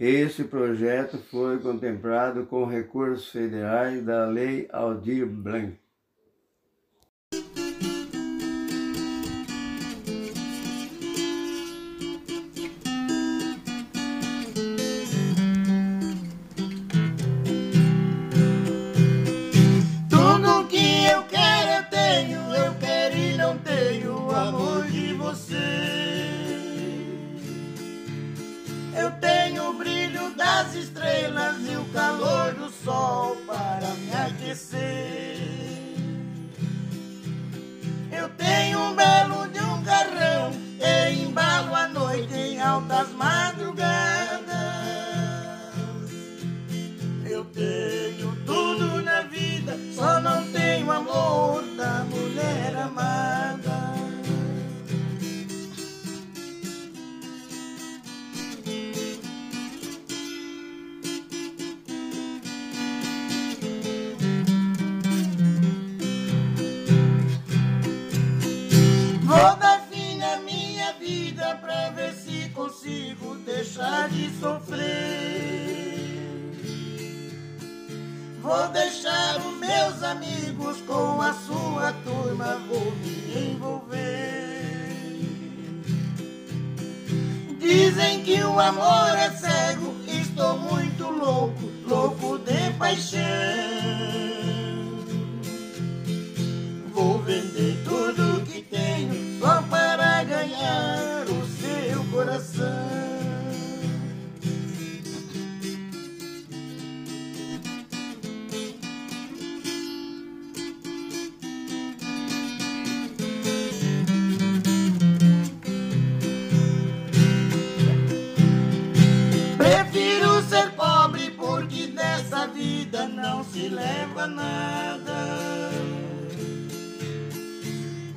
Esse projeto foi contemplado com recursos federais da Lei Aldir Blanc. Vou deixar os meus amigos com a sua turma, vou me envolver. Dizem que o amor é cego, estou muito louco, louco de paixão. Vou vender tudo que tenho só para ganhar. leva nada.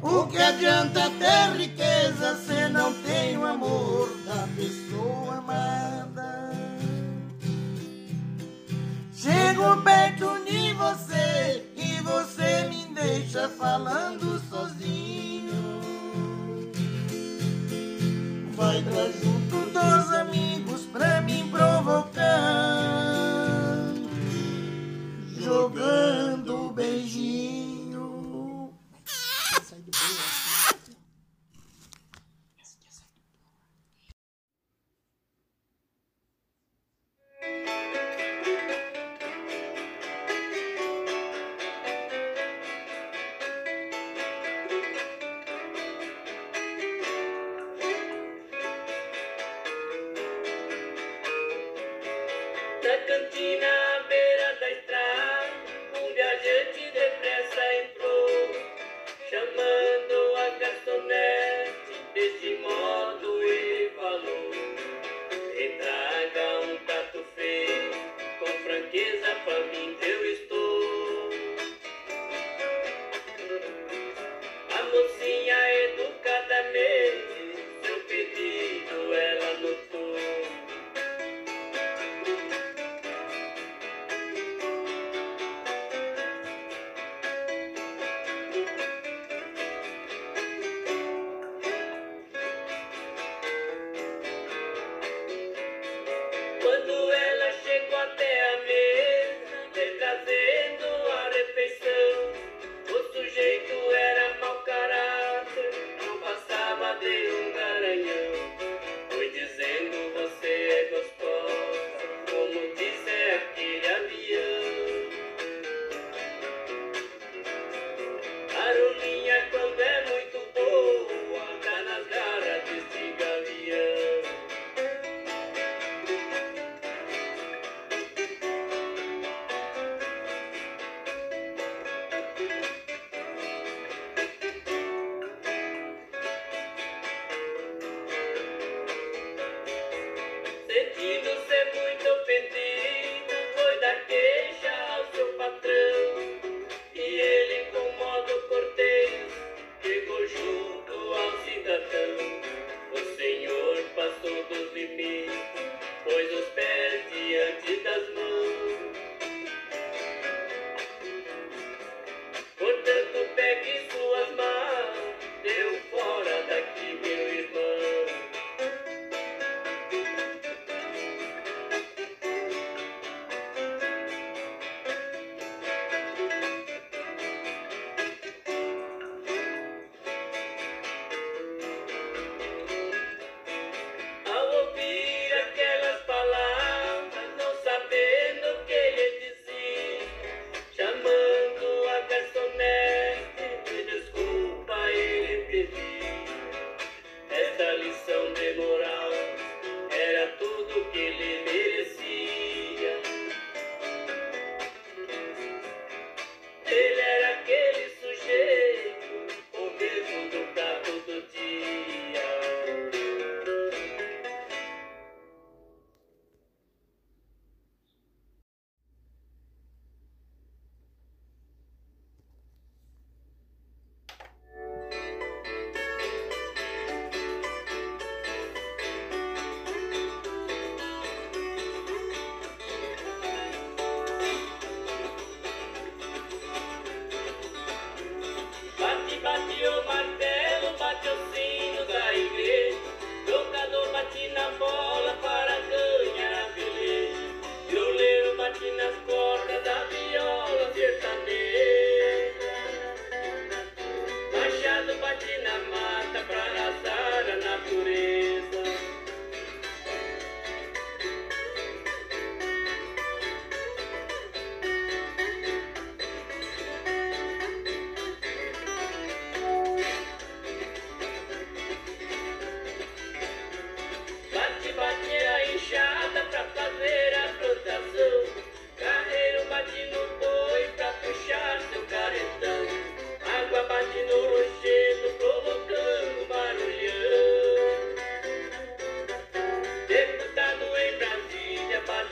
O que adianta ter riqueza se não tem o amor da pessoa amada? Chego perto de você e você me deixa falando sozinho. Vai pra junto dos amigos pra me provocar. పట్టిన మాత ప్రాణ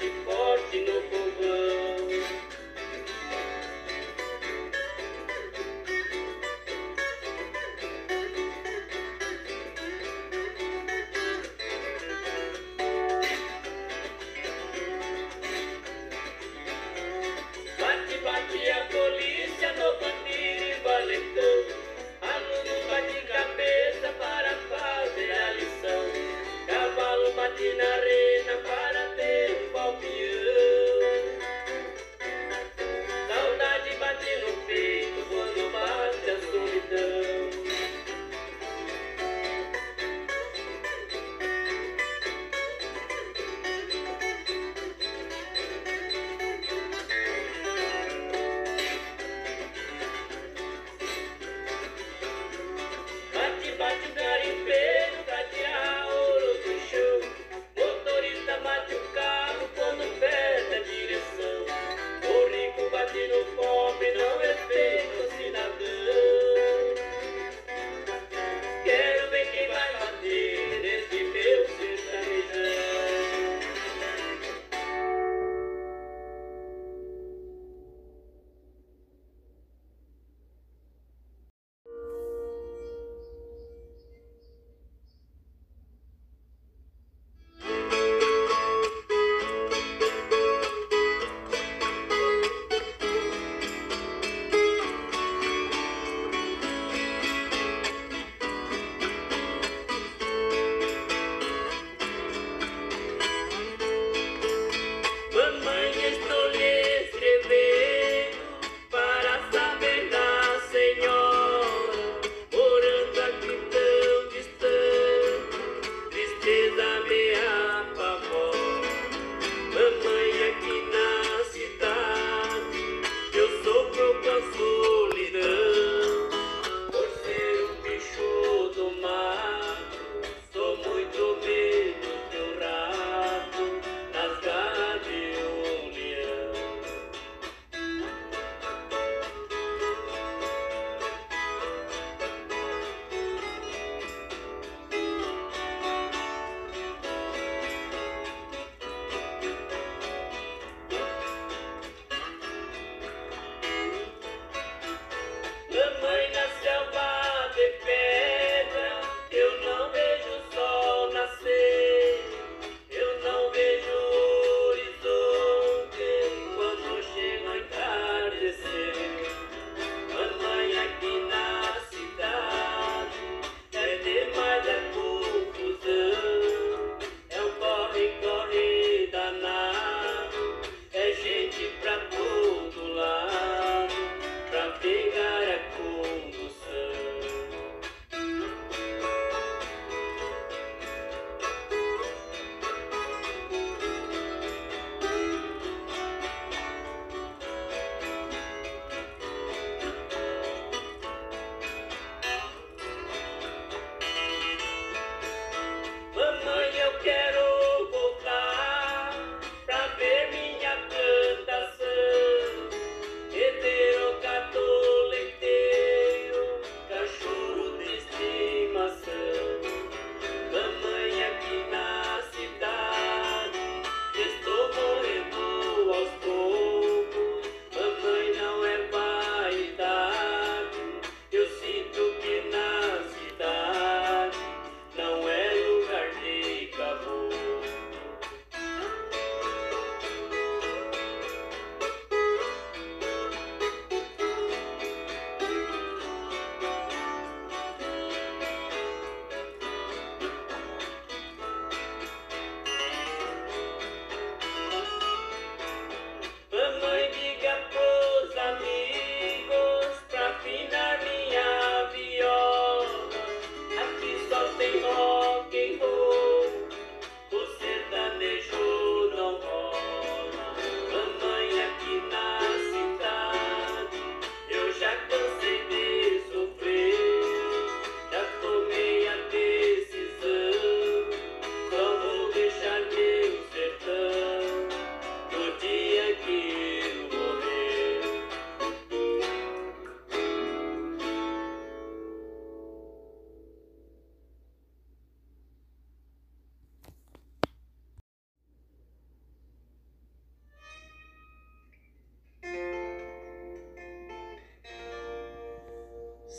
people.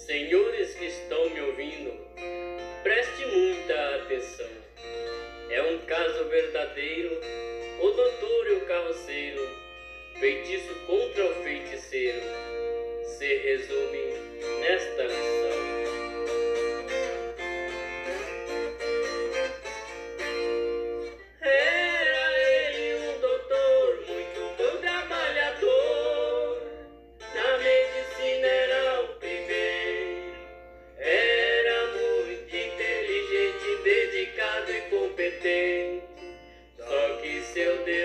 Senhores que estão me ouvindo, preste muita atenção. É um caso verdadeiro, o doutor e o carroceiro, feitiço contra o feiticeiro, se resume nesta lição. seu Deus.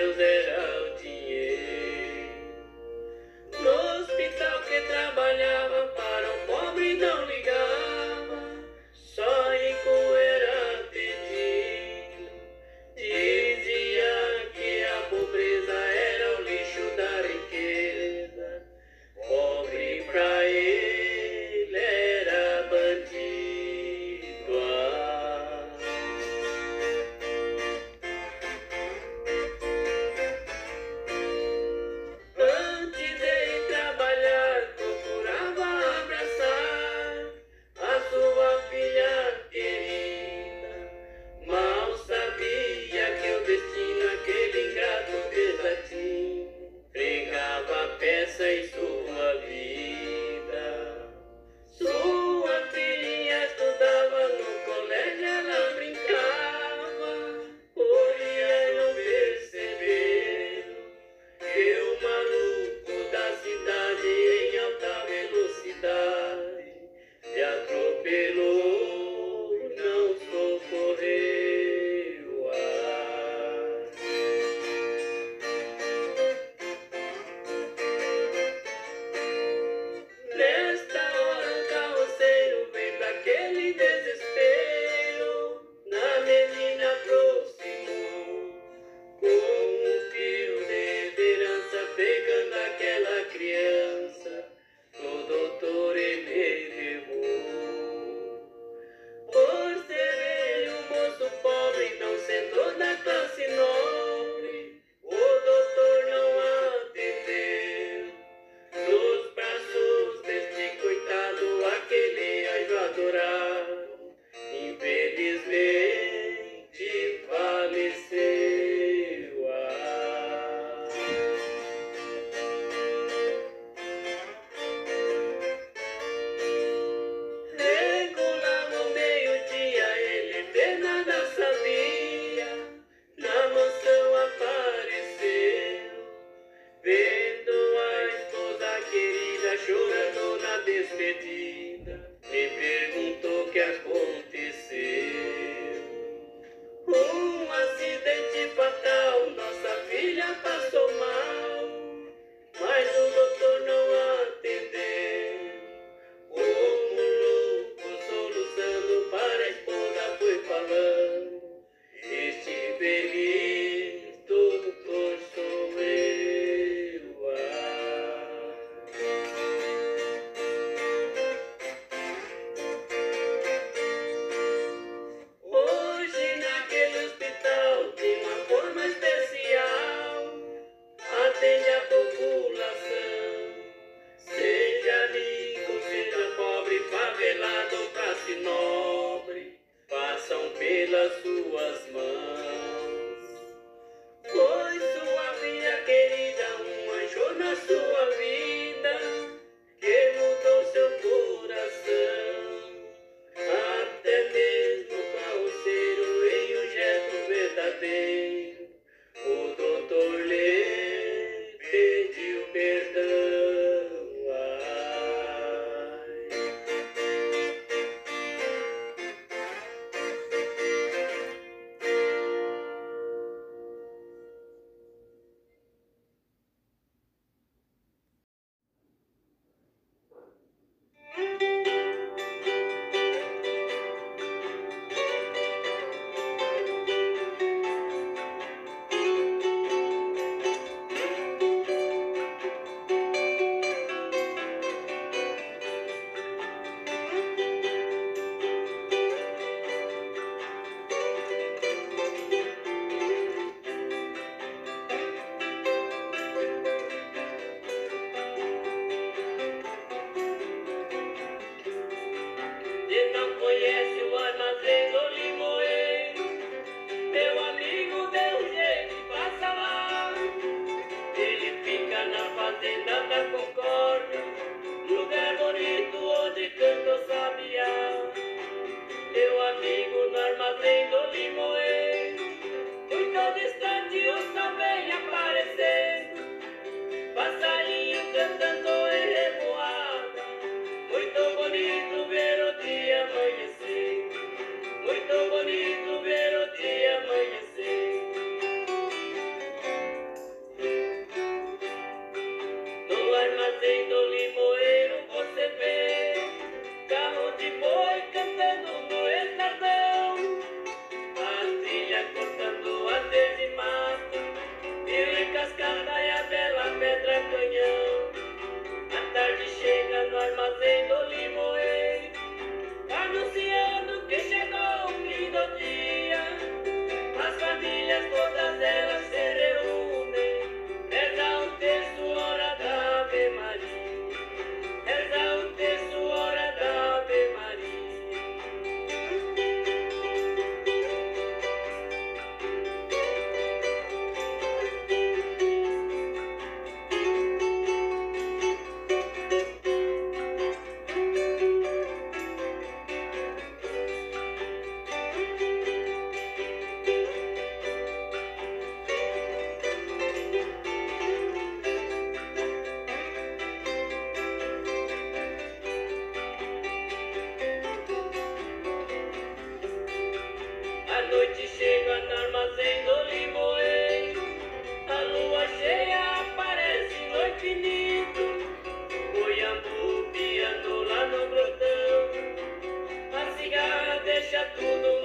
passam pelas suas mãos. Foi sua filha querida, um anjo na sua vida. Deixa tudo